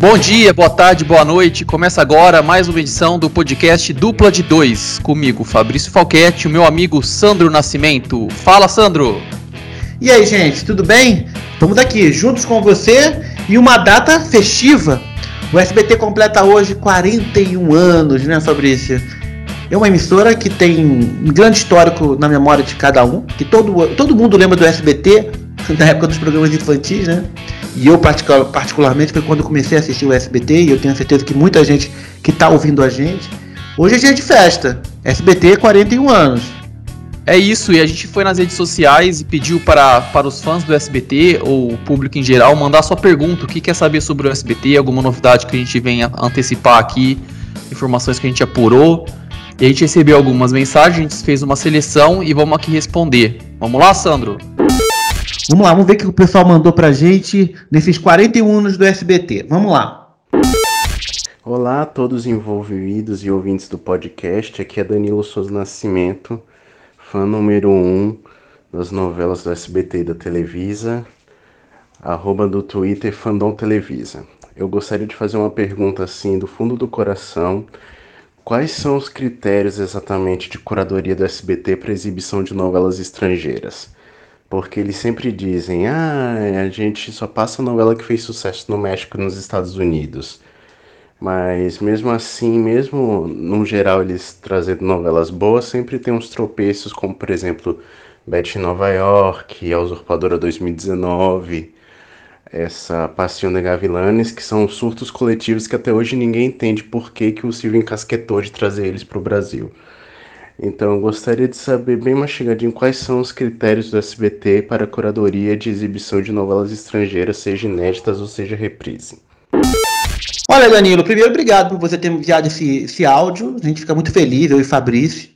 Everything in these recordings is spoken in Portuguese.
Bom dia, boa tarde, boa noite. Começa agora mais uma edição do podcast Dupla de Dois. Comigo, Fabrício Falquete, o meu amigo Sandro Nascimento. Fala, Sandro! E aí, gente, tudo bem? Estamos aqui juntos com você e uma data festiva. O SBT completa hoje 41 anos, né, Fabrício? É uma emissora que tem um grande histórico na memória de cada um, que todo, todo mundo lembra do SBT, da época dos programas infantis, né? E eu, particularmente, foi quando comecei a assistir o SBT, e eu tenho certeza que muita gente que está ouvindo a gente. Hoje é dia de festa. SBT 41 anos. É isso, e a gente foi nas redes sociais e pediu para, para os fãs do SBT, ou o público em geral, mandar sua pergunta. O que quer saber sobre o SBT, alguma novidade que a gente venha antecipar aqui, informações que a gente apurou. E a gente recebeu algumas mensagens, a gente fez uma seleção e vamos aqui responder. Vamos lá, Sandro? Vamos lá, vamos ver o que o pessoal mandou pra gente nesses 41 anos do SBT. Vamos lá. Olá a todos envolvidos e ouvintes do podcast. Aqui é Danilo Souza Nascimento, fã número 1 um das novelas do SBT e da Televisa, arroba do Twitter Fandom Televisa. Eu gostaria de fazer uma pergunta assim do fundo do coração. Quais são os critérios exatamente de curadoria do SBT para exibição de novelas estrangeiras? Porque eles sempre dizem, ah, a gente só passa novela que fez sucesso no México e nos Estados Unidos. Mas mesmo assim, mesmo no geral eles trazendo novelas boas, sempre tem uns tropeços, como por exemplo Betty Nova York, A Usurpadora 2019, essa Passion de Gavilanes, que são surtos coletivos que até hoje ninguém entende por que, que o Silvio encasquetou de trazer eles para o Brasil. Então, eu gostaria de saber bem mastigadinho quais são os critérios do SBT para a curadoria de exibição de novelas estrangeiras, seja inéditas ou seja reprise. Olha, Danilo, primeiro, obrigado por você ter enviado esse, esse áudio. A gente fica muito feliz, eu e Fabrício.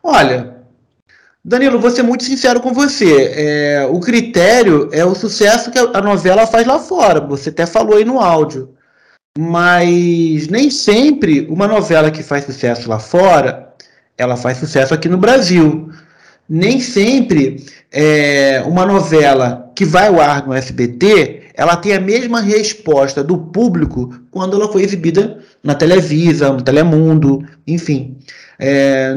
Olha, Danilo, vou ser muito sincero com você. É, o critério é o sucesso que a novela faz lá fora. Você até falou aí no áudio. Mas nem sempre uma novela que faz sucesso lá fora ela faz sucesso aqui no Brasil. Nem sempre é, uma novela que vai ao ar no SBT, ela tem a mesma resposta do público quando ela foi exibida na Televisa, no Telemundo, enfim. É,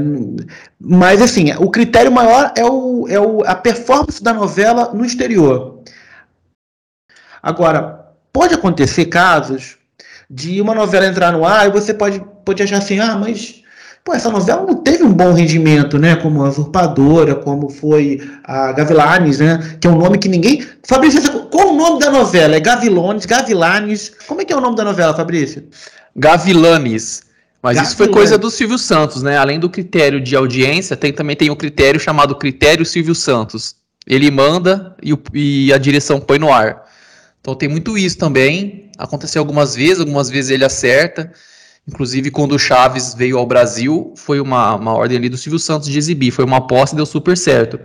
mas assim, o critério maior é, o, é o, a performance da novela no exterior. Agora, pode acontecer casos de uma novela entrar no ar e você pode, pode achar assim, ah, mas Pô, essa novela não teve um bom rendimento, né? Como a Usurpadora, como foi a Gavilanes, né? Que é um nome que ninguém. Fabrício, qual o nome da novela? É Gavilones, Gavilanes. Como é que é o nome da novela, Fabrício? Gavilanes. Mas isso foi coisa do Silvio Santos, né? Além do critério de audiência, tem, também tem o um critério chamado critério Silvio Santos. Ele manda e, o, e a direção põe no ar. Então tem muito isso também. Aconteceu algumas vezes, algumas vezes ele acerta. Inclusive, quando o Chaves veio ao Brasil, foi uma, uma ordem ali do Silvio Santos de exibir. Foi uma aposta e deu super certo.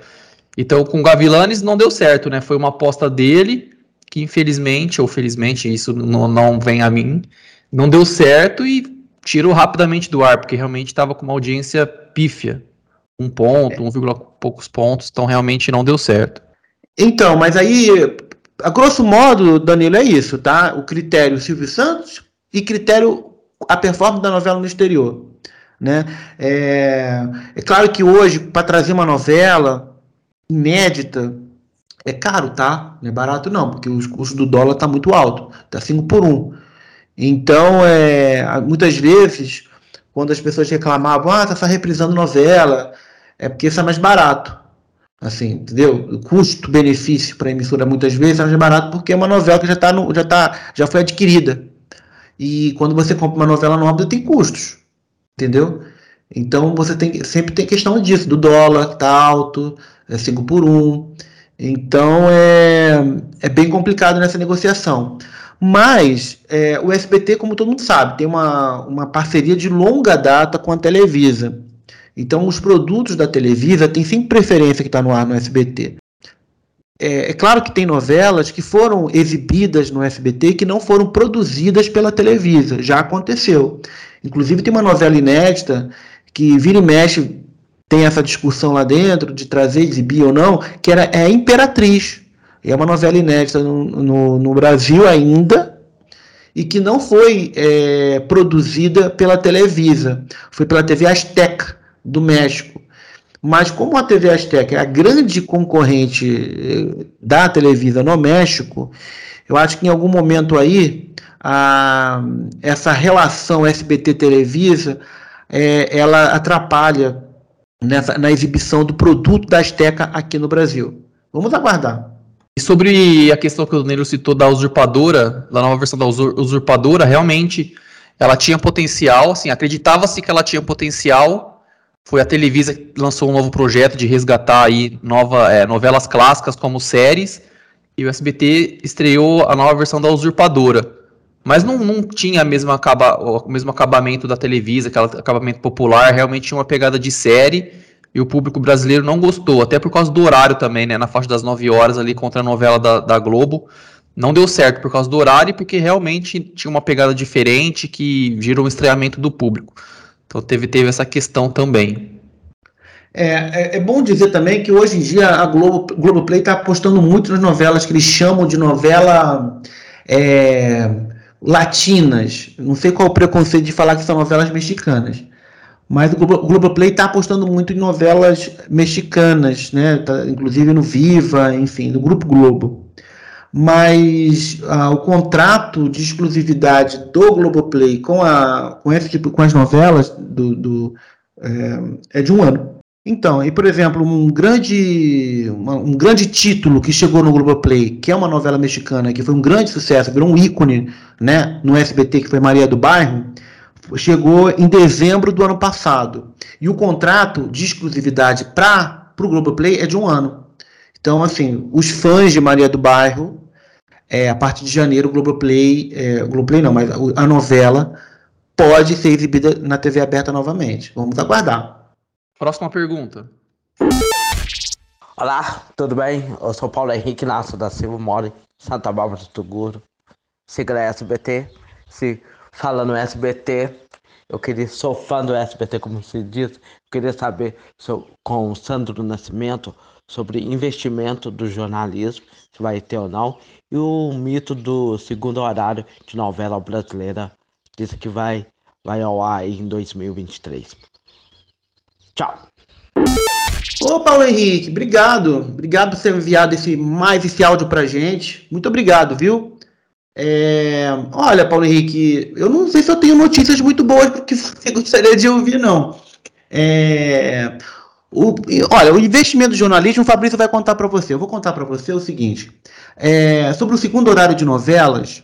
Então, com o Gavilanes não deu certo, né? Foi uma aposta dele, que infelizmente, ou felizmente, isso não, não vem a mim, não deu certo e tirou rapidamente do ar, porque realmente estava com uma audiência pífia. Um ponto, um vírgula poucos pontos, então realmente não deu certo. Então, mas aí, a grosso modo, Danilo, é isso, tá? O critério Silvio Santos e critério a performance da novela no exterior. Né? É, é claro que hoje, para trazer uma novela inédita, é caro, tá? Não é barato não, porque os custos do dólar tá muito alto, tá 5 por 1. Então, é, muitas vezes, quando as pessoas reclamavam, ah, tá só reprisando novela, é porque isso é mais barato. Assim, entendeu? O custo-benefício para a emissora muitas vezes é mais barato porque é uma novela que já, tá no, já, tá, já foi adquirida. E quando você compra uma novela nova, tem custos, entendeu? Então você tem sempre tem questão disso, do dólar que tá alto, é 5 por 1. Então é, é bem complicado nessa negociação. Mas é, o SBT, como todo mundo sabe, tem uma, uma parceria de longa data com a Televisa. Então os produtos da Televisa têm sempre preferência que está no ar no SBT. É, é, claro que tem novelas que foram exibidas no SBT que não foram produzidas pela Televisa, já aconteceu. Inclusive tem uma novela inédita que vira e mexe, tem essa discussão lá dentro de trazer, exibir ou não, que era é Imperatriz. É uma novela inédita no, no, no Brasil ainda, e que não foi é, produzida pela Televisa, foi pela TV Azteca do México. Mas como a TV Azteca é a grande concorrente eh, da Televisa no México, eu acho que em algum momento aí a, essa relação SBT-Televisa é, ela atrapalha nessa, na exibição do produto da Azteca aqui no Brasil. Vamos aguardar. E sobre a questão que o Nero citou da usurpadora, da nova versão da usurpadora, realmente ela tinha potencial, assim, acreditava-se que ela tinha potencial. Foi a Televisa que lançou um novo projeto de resgatar aí nova, é, novelas clássicas como séries, e o SBT estreou a nova versão da usurpadora. Mas não, não tinha mesma acaba, o mesmo acabamento da Televisa, aquele acabamento popular, realmente tinha uma pegada de série e o público brasileiro não gostou, até por causa do horário também, né? Na faixa das 9 horas ali contra a novela da, da Globo. Não deu certo por causa do horário e porque realmente tinha uma pegada diferente que gerou um estranhamento do público. Então teve, teve essa questão também. É, é, é bom dizer também que hoje em dia a Globo, Globoplay está apostando muito nas novelas que eles chamam de novela é, latinas. Não sei qual o preconceito de falar que são novelas mexicanas. Mas o Globoplay está apostando muito em novelas mexicanas, né? Tá, inclusive no Viva, enfim, no Grupo Globo. Mas ah, o contrato de exclusividade do Globoplay com, a, com, esse tipo, com as novelas do, do é, é, de um ano. Então, e por exemplo, um grande, uma, um grande título que chegou no Globoplay, que é uma novela mexicana, que foi um grande sucesso, virou um ícone né, no SBT, que foi Maria do Bairro, chegou em dezembro do ano passado. E o contrato de exclusividade para o Globoplay é de um ano. Então, assim, os fãs de Maria do Bairro, é, a partir de janeiro, o Globoplay, é, o Globoplay não, mas a novela pode ser exibida na TV aberta novamente. Vamos aguardar. Próxima pergunta. Olá, tudo bem? Eu sou Paulo Henrique Nasso da Silva, moro em Santa Bárbara do Tuguro. Siga a SBT. Se falando SBT. Eu queria, sou fã do SBT, como se diz. Eu queria saber com o Sandro Nascimento sobre investimento do jornalismo, se vai ter ou não, e o mito do segundo horário de novela brasileira, disse que vai, vai ao ar em 2023. Tchau. Ô Paulo Henrique, obrigado. Obrigado por ter enviado esse, mais esse áudio pra gente. Muito obrigado, viu? É, olha, Paulo Henrique, eu não sei se eu tenho notícias muito boas porque você gostaria de ouvir, não. É, o, olha, o investimento do jornalismo, o Fabrício vai contar para você. Eu vou contar para você o seguinte: é, sobre o segundo horário de novelas,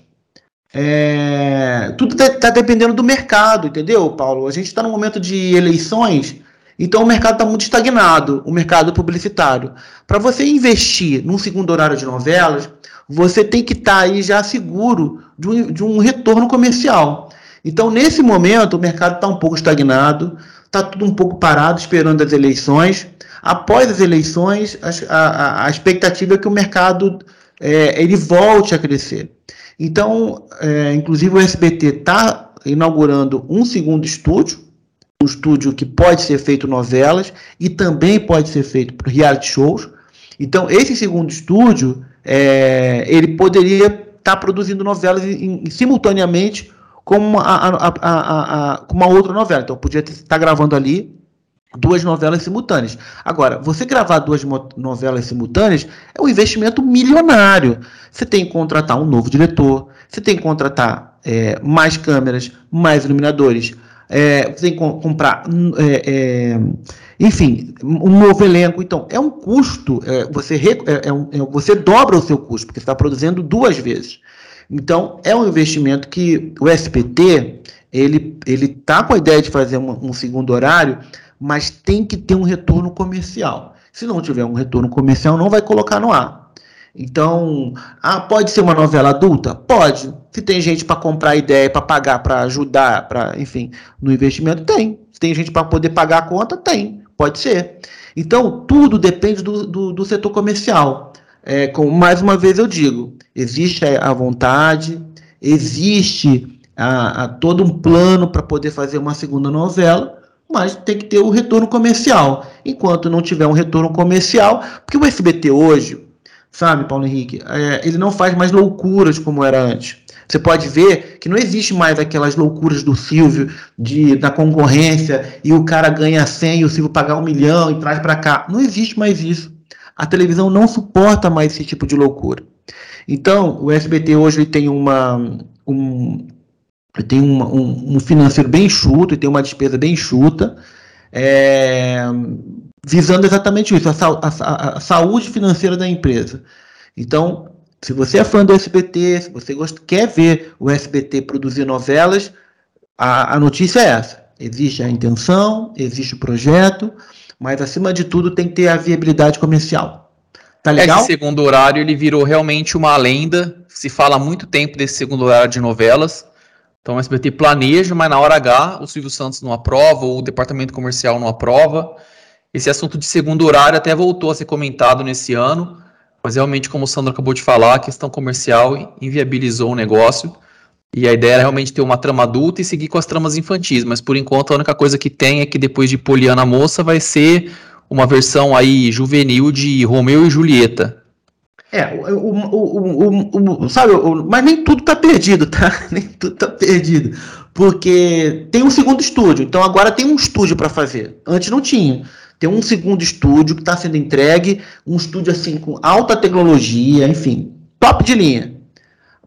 é, tudo está dependendo do mercado, entendeu, Paulo? A gente está num momento de eleições, então o mercado está muito estagnado, o mercado publicitário. Para você investir num segundo horário de novelas, você tem que estar tá aí já seguro de um, de um retorno comercial. Então, nesse momento, o mercado está um pouco estagnado, está tudo um pouco parado, esperando as eleições. Após as eleições, a, a, a expectativa é que o mercado é, ele volte a crescer. Então, é, inclusive o SBT está inaugurando um segundo estúdio, um estúdio que pode ser feito novelas e também pode ser feito para reality shows. Então, esse segundo estúdio é, ele poderia estar tá produzindo novelas em, em, simultaneamente com uma, a, a, a, uma outra novela. Então, podia estar tá gravando ali duas novelas simultâneas. Agora, você gravar duas novelas simultâneas é um investimento milionário. Você tem que contratar um novo diretor, você tem que contratar é, mais câmeras, mais iluminadores, é, você tem que comprar, é, é, enfim, um novo elenco. Então, é um custo, é, você, é, um, você dobra o seu custo, porque você está produzindo duas vezes. Então, é um investimento que o SPT, ele está com a ideia de fazer um, um segundo horário, mas tem que ter um retorno comercial. Se não tiver um retorno comercial, não vai colocar no ar. Então, ah, pode ser uma novela adulta? Pode. Se tem gente para comprar ideia, para pagar, para ajudar, para, enfim, no investimento, tem. Se tem gente para poder pagar a conta, tem. Pode ser. Então, tudo depende do, do, do setor comercial. É, mais uma vez eu digo, existe a vontade, existe a, a todo um plano para poder fazer uma segunda novela, mas tem que ter o retorno comercial. Enquanto não tiver um retorno comercial, porque o SBT hoje, sabe, Paulo Henrique, é, ele não faz mais loucuras como era antes. Você pode ver que não existe mais aquelas loucuras do Silvio de na concorrência e o cara ganha 100 e o Silvio pagar um milhão e traz para cá. Não existe mais isso. A televisão não suporta mais esse tipo de loucura. Então, o SBT hoje tem uma um, tem uma, um, um, financeiro bem enxuto e tem uma despesa bem enxuta, é, visando exatamente isso, a, a, a saúde financeira da empresa. Então, se você é fã do SBT, se você gosta, quer ver o SBT produzir novelas, a, a notícia é essa. Existe a intenção, existe o projeto, mas acima de tudo tem que ter a viabilidade comercial. Tá legal? Esse segundo horário ele virou realmente uma lenda. Se fala há muito tempo desse segundo horário de novelas. Então o SBT planeja, mas na hora H o Silvio Santos não aprova, ou o departamento comercial não aprova. Esse assunto de segundo horário até voltou a ser comentado nesse ano, mas realmente, como o Sandro acabou de falar, a questão comercial inviabilizou o negócio. E a ideia era realmente ter uma trama adulta e seguir com as tramas infantis. Mas por enquanto a única coisa que tem é que depois de Poliana Moça vai ser uma versão aí juvenil de Romeu e Julieta. É, o, o, o, sabe, mas nem tudo tá perdido, tá? Nem tudo tá perdido. Porque tem um segundo estúdio, então agora tem um estúdio para fazer. Antes não tinha. Tem um segundo estúdio que está sendo entregue, um estúdio assim com alta tecnologia, enfim, top de linha.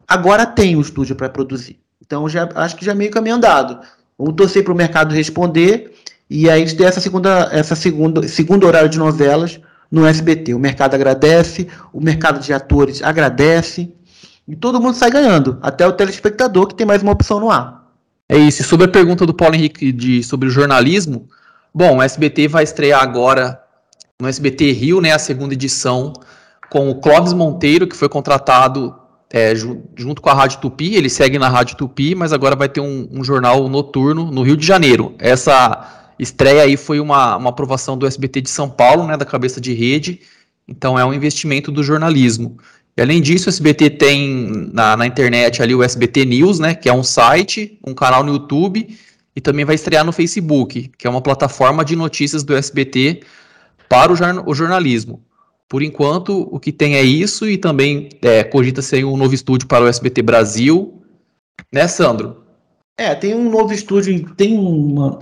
Agora tem um estúdio para produzir. Então já acho que já meio caminho andado. Vamos torcer para o mercado responder e aí ter essa segunda, essa segunda, segundo horário de novelas no SBT. O mercado agradece, o mercado de atores agradece e todo mundo sai ganhando, até o telespectador que tem mais uma opção no ar. É isso. Sobre a pergunta do Paulo Henrique de, sobre o jornalismo, Bom, o SBT vai estrear agora no SBT Rio, né, a segunda edição, com o Clóvis Monteiro, que foi contratado é, junto com a Rádio Tupi, ele segue na Rádio Tupi, mas agora vai ter um, um, jornal noturno no Rio de Janeiro. Essa estreia aí foi uma, uma aprovação do SBT de São Paulo, né, da cabeça de rede, então é um investimento do jornalismo. E além disso, o SBT tem na, na internet ali o SBT News, né, que é um site, um canal no YouTube, e também vai estrear no Facebook, que é uma plataforma de notícias do SBT para o, o jornalismo. Por enquanto, o que tem é isso e também é, cogita-se um novo estúdio para o SBT Brasil. Né, Sandro? É, tem um novo estúdio, tem uma.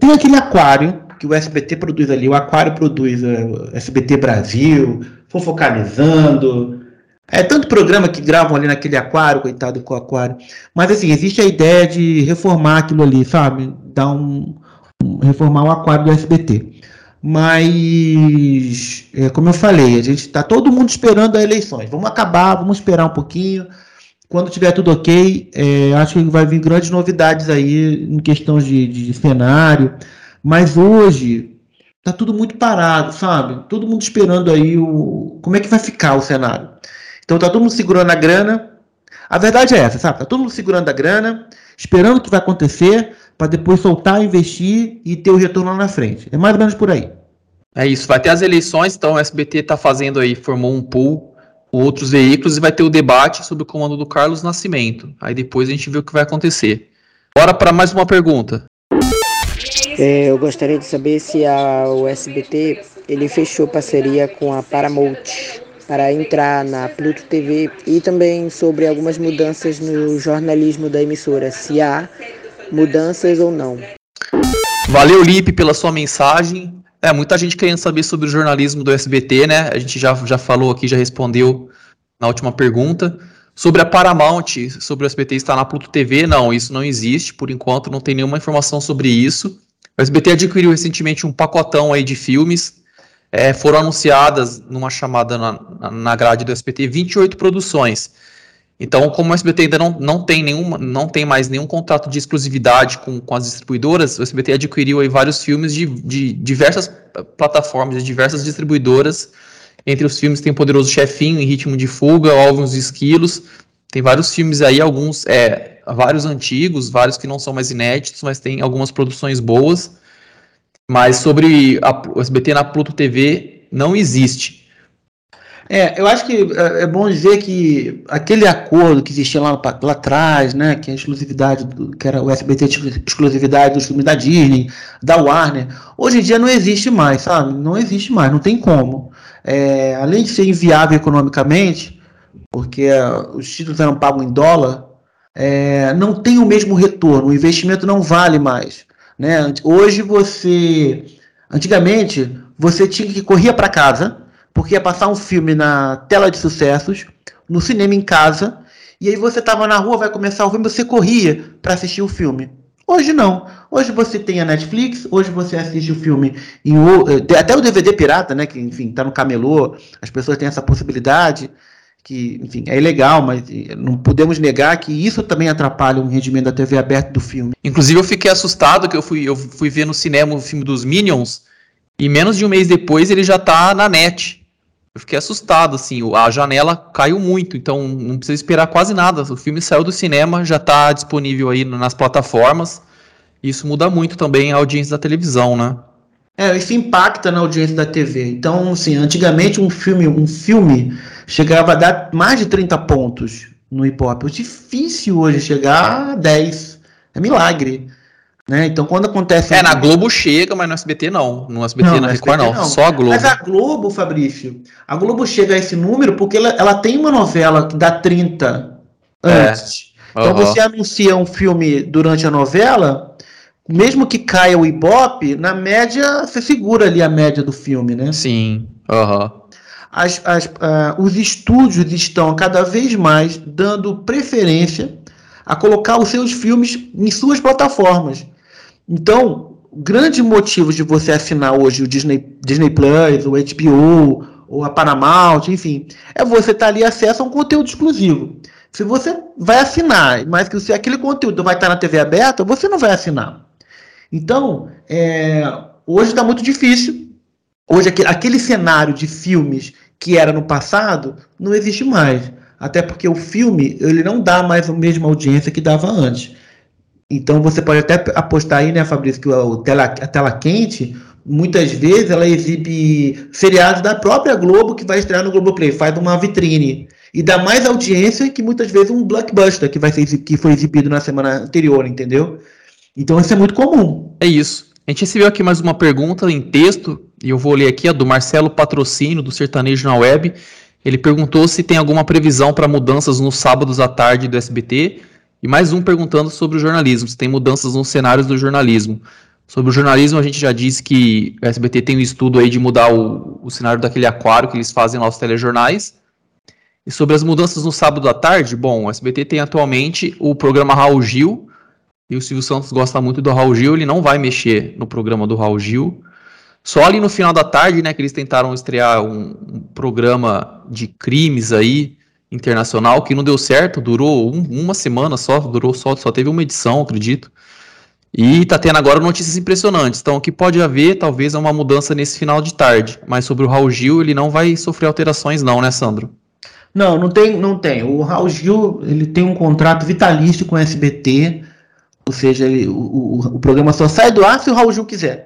Tem aquele aquário que o SBT produz ali. O aquário produz o é, SBT Brasil, Fofocalizando, é tanto programa que gravam ali naquele aquário, coitado com o aquário. Mas assim, existe a ideia de reformar aquilo ali, sabe? Dar um, um reformar o aquário do SBT. Mas, é, como eu falei, a gente está todo mundo esperando as eleições. Vamos acabar, vamos esperar um pouquinho. Quando tiver tudo ok, é, acho que vai vir grandes novidades aí em questão de, de cenário. Mas hoje tá tudo muito parado, sabe? Todo mundo esperando aí o como é que vai ficar o cenário. Então tá todo mundo segurando a grana. A verdade é essa, sabe? Tá todo mundo segurando a grana, esperando o que vai acontecer, para depois soltar, investir e ter o retorno lá na frente. É mais ou menos por aí. É isso, vai ter as eleições, então o SBT está fazendo aí, formou um pool com outros veículos e vai ter o debate sobre o comando do Carlos Nascimento. Aí depois a gente vê o que vai acontecer. Bora para mais uma pergunta. É, eu gostaria de saber se a, o SBT ele fechou parceria com a Paramount para entrar na Pluto TV e também sobre algumas mudanças no jornalismo da emissora, se há mudanças ou não. Valeu, Lipe, pela sua mensagem. É, muita gente querendo saber sobre o jornalismo do SBT, né? A gente já, já falou aqui, já respondeu na última pergunta. Sobre a Paramount, sobre o SBT estar na Pluto TV, não, isso não existe, por enquanto não tem nenhuma informação sobre isso. O SBT adquiriu recentemente um pacotão aí de filmes, é, foram anunciadas numa chamada na, na grade do SBT 28 produções. Então, como o SBT ainda não, não, tem, nenhuma, não tem mais nenhum contrato de exclusividade com, com as distribuidoras, o SBT adquiriu aí vários filmes de, de diversas plataformas, de diversas distribuidoras. Entre os filmes tem Poderoso Chefinho, Em Ritmo de Fuga, Ovos e Esquilos. Tem vários filmes aí, alguns, é, vários antigos, vários que não são mais inéditos, mas tem algumas produções boas. Mas sobre a, o SBT na Pluto TV não existe. É, eu acho que é, é bom dizer que aquele acordo que existia lá, lá atrás, né, que a exclusividade, do, que era o SBT exclusividade dos filmes da Disney, da Warner, hoje em dia não existe mais, sabe? Não existe mais, não tem como. É, além de ser inviável economicamente, porque uh, os títulos eram pagos em dólar, é, não tem o mesmo retorno, o investimento não vale mais. Né? Hoje você. Antigamente, você tinha que correr para casa, porque ia passar um filme na tela de sucessos, no cinema em casa, e aí você estava na rua, vai começar o filme, você corria para assistir o filme. Hoje não. Hoje você tem a Netflix, hoje você assiste o filme em eh, até o DVD pirata, né, que enfim, tá no camelô, as pessoas têm essa possibilidade que, enfim, é ilegal, mas eh, não podemos negar que isso também atrapalha o rendimento da TV aberta do filme. Inclusive eu fiquei assustado que eu fui, eu fui ver no cinema o filme dos Minions e menos de um mês depois ele já tá na net. Eu fiquei assustado, assim, a janela caiu muito, então não precisa esperar quase nada. O filme saiu do cinema, já está disponível aí nas plataformas. Isso muda muito também a audiência da televisão, né? É, isso impacta na audiência da TV. Então, assim, antigamente um filme, um filme chegava a dar mais de 30 pontos no hip hop. É difícil hoje chegar a 10. É milagre. Né? Então, quando acontece. É, na Globo chega, mas no SBT não. No SBT não, na Record não. não. Só a Globo. Mas a Globo, Fabrício, a Globo chega a esse número porque ela, ela tem uma novela que dá 30 é. antes. É. Então, você anuncia um filme durante a novela, mesmo que caia o Ibope, na média, você segura ali a média do filme, né? Sim. Aham. As, as, uh, os estúdios estão cada vez mais dando preferência a colocar os seus filmes em suas plataformas. Então, grande motivo de você assinar hoje o Disney, Disney Plus, o HBO, ou a Paramount, enfim, é você ter ali acesso a um conteúdo exclusivo. Se você vai assinar, mas que se aquele conteúdo vai estar na TV aberta, você não vai assinar. Então, é, hoje está muito difícil. Hoje, aquele, aquele cenário de filmes que era no passado não existe mais. Até porque o filme ele não dá mais a mesma audiência que dava antes. Então você pode até apostar aí, né, Fabrício, que o tela, a tela quente, muitas vezes ela exibe seriados da própria Globo que vai estrear no Globoplay, faz uma vitrine. E dá mais audiência que muitas vezes um blockbuster que, vai ser, que foi exibido na semana anterior, entendeu? Então isso é muito comum. É isso. A gente recebeu aqui mais uma pergunta em texto, e eu vou ler aqui, a do Marcelo Patrocínio, do Sertanejo na Web. Ele perguntou se tem alguma previsão para mudanças nos sábados à tarde do SBT e mais um perguntando sobre o jornalismo, se tem mudanças nos cenários do jornalismo. Sobre o jornalismo, a gente já disse que o SBT tem um estudo aí de mudar o, o cenário daquele aquário que eles fazem lá os telejornais. E sobre as mudanças no sábado à tarde, bom, o SBT tem atualmente o programa Raul Gil, e o Silvio Santos gosta muito do Raul Gil, ele não vai mexer no programa do Raul Gil. Só ali no final da tarde, né, que eles tentaram estrear um, um programa de crimes aí, internacional que não deu certo, durou um, uma semana só, durou só, só teve uma edição, acredito. E tá tendo agora notícias impressionantes. Então, o que pode haver, talvez, é uma mudança nesse final de tarde. Mas sobre o Raul Gil, ele não vai sofrer alterações, não, né, Sandro? Não, não tem, não tem. O Raul Gil, ele tem um contrato vitalício com o SBT, ou seja, ele, o, o, o programa só sai do ar se o Raul Gil quiser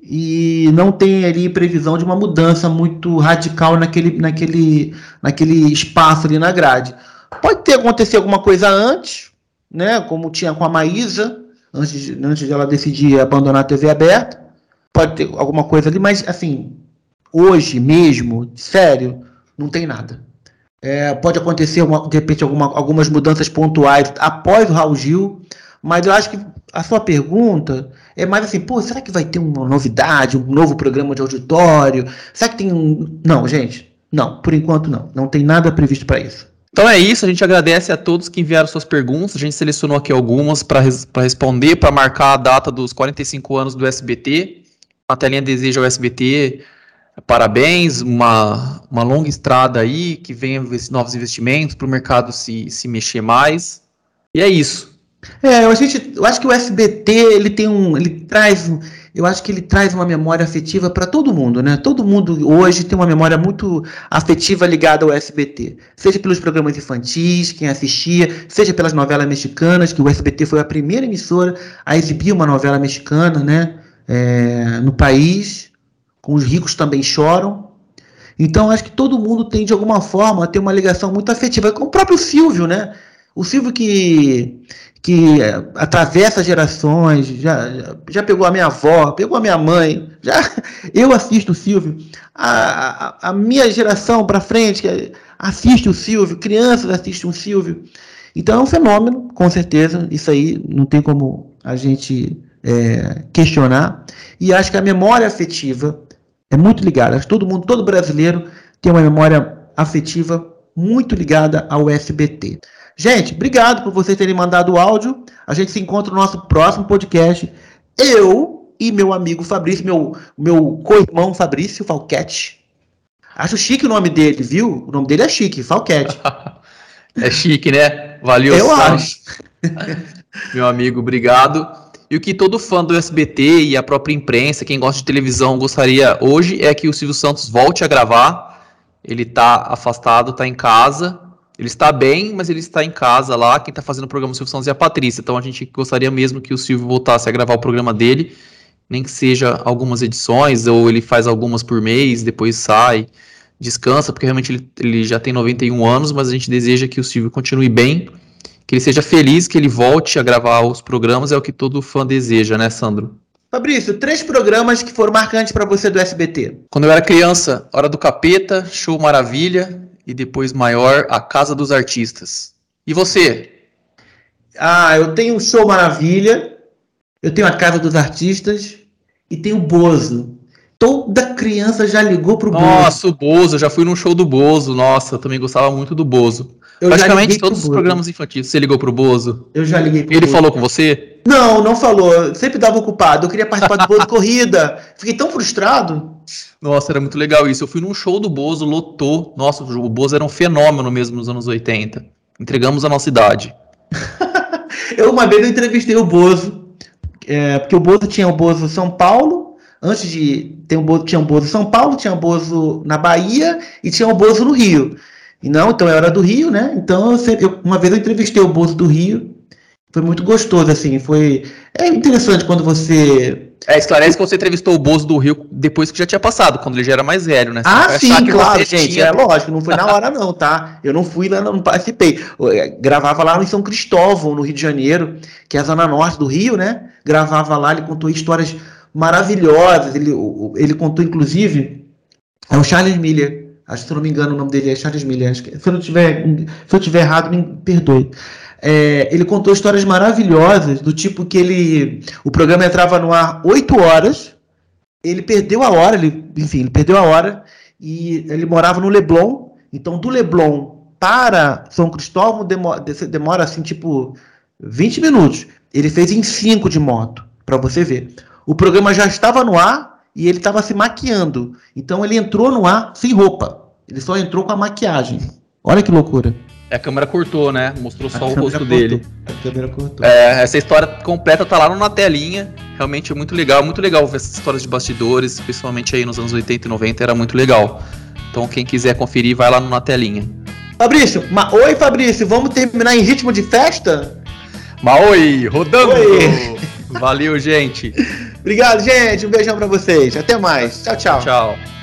e não tem ali previsão de uma mudança muito radical naquele, naquele, naquele espaço ali na grade. Pode ter acontecido alguma coisa antes, né, como tinha com a Maísa, antes de, antes de ela decidir abandonar a TV aberta. Pode ter alguma coisa ali, mas assim, hoje mesmo, sério, não tem nada. É, pode acontecer, uma, de repente, alguma, algumas mudanças pontuais após o Raul Gil, mas eu acho que a sua pergunta é mais assim, pô, será que vai ter uma novidade, um novo programa de auditório? Será que tem um. Não, gente, não, por enquanto não. Não tem nada previsto para isso. Então é isso, a gente agradece a todos que enviaram suas perguntas. A gente selecionou aqui algumas para res responder, para marcar a data dos 45 anos do SBT. A telinha deseja ao SBT parabéns, uma, uma longa estrada aí, que venha novos investimentos para o mercado se, se mexer mais. E é isso. É, eu, gente, eu acho que o SBT ele tem um, ele traz, eu acho que ele traz uma memória afetiva para todo mundo, né? Todo mundo hoje tem uma memória muito afetiva ligada ao SBT, seja pelos programas infantis, quem assistia, seja pelas novelas mexicanas, que o SBT foi a primeira emissora a exibir uma novela mexicana, né? É, no país, com os ricos também choram. Então acho que todo mundo tem de alguma forma a ter uma ligação muito afetiva com o próprio Silvio, né? O Silvio que que atravessa gerações, já, já pegou a minha avó, pegou a minha mãe, já eu assisto o Silvio, a, a, a minha geração para frente assiste o Silvio, crianças assistem o Silvio, Então é um fenômeno, com certeza, isso aí não tem como a gente é, questionar. E acho que a memória afetiva é muito ligada. Todo mundo, todo brasileiro tem uma memória afetiva muito ligada ao SBT. Gente, obrigado por vocês terem mandado o áudio. A gente se encontra no nosso próximo podcast. Eu e meu amigo Fabrício, meu, meu co-irmão Fabrício Falquete. Acho chique o nome dele, viu? O nome dele é chique, Falquete. é chique, né? Valeu, Eu acho. meu amigo, obrigado. E o que todo fã do SBT e a própria imprensa, quem gosta de televisão, gostaria hoje é que o Silvio Santos volte a gravar. Ele está afastado, está em casa. Ele está bem, mas ele está em casa lá. Quem está fazendo o programa do Silvio Santos é a Patrícia. Então a gente gostaria mesmo que o Silvio voltasse a gravar o programa dele, nem que seja algumas edições, ou ele faz algumas por mês, depois sai, descansa, porque realmente ele, ele já tem 91 anos, mas a gente deseja que o Silvio continue bem que ele seja feliz, que ele volte a gravar os programas, é o que todo fã deseja, né, Sandro? Fabrício, três programas que foram marcantes para você do SBT. Quando eu era criança, Hora do Capeta, Show Maravilha e depois maior, A Casa dos Artistas. E você? Ah, eu tenho o Show Maravilha, eu tenho A Casa dos Artistas e tenho o Bozo. Toda criança já ligou pro Bozo. Nossa, o Bozo, eu já fui num show do Bozo. Nossa, eu também gostava muito do Bozo. Eu Praticamente todos os programas infantis. Você ligou pro Bozo? Eu já liguei pro Ele Bozo. falou com você? Não, não falou. Eu sempre dava ocupado. Eu queria participar do Bozo Corrida. Fiquei tão frustrado. Nossa, era muito legal isso. Eu fui num show do Bozo, lotou. Nossa, o Bozo era um fenômeno mesmo nos anos 80. Entregamos a nossa idade. eu uma vez eu entrevistei o Bozo. É, porque o Bozo tinha o Bozo São Paulo. Antes de ter um Bozo, tinha um Bozo São Paulo, tinha um Bozo na Bahia e tinha um Bozo no Rio. E não, então eu era do Rio, né? Então eu, sempre, eu, uma vez eu entrevistei o Bozo do Rio. Foi muito gostoso, assim. Foi. É interessante quando você. É, esclarece que você entrevistou o Bozo do Rio depois que já tinha passado, quando ele já era mais velho, né? Você ah, sim, claro, gente. Tinha... É lógico, não foi na hora, não, tá? Eu não fui lá, não participei. Eu é, gravava lá em São Cristóvão, no Rio de Janeiro, que é a zona norte do Rio, né? Gravava lá, ele contou histórias maravilhosas. Ele, ele contou, inclusive, é o Charles Miller Acho que se eu não me engano o nome dele é Charles Miller. Acho que, se eu não tiver, se eu tiver errado, me perdoe. É, ele contou histórias maravilhosas do tipo que ele, o programa entrava no ar 8 horas, ele perdeu a hora, ele, enfim, ele perdeu a hora e ele morava no Leblon. Então do Leblon para São Cristóvão demora, demora assim tipo 20 minutos. Ele fez em 5 de moto, para você ver. O programa já estava no ar e ele estava se maquiando. Então ele entrou no ar sem roupa. Ele só entrou com a maquiagem. Olha que loucura. A câmera cortou, né? Mostrou só a o rosto cortou. dele. A câmera cortou. É, essa história completa tá lá na telinha. Realmente é muito legal, muito legal ver essas histórias de bastidores, principalmente aí nos anos 80 e 90, era muito legal. Então quem quiser conferir, vai lá na telinha. Fabrício, ma oi Fabrício, vamos terminar em ritmo de festa? Maoi, rodando! Oi. Valeu, gente! Obrigado, gente. Um beijão para vocês. Até mais. Tchau, tchau. Tchau.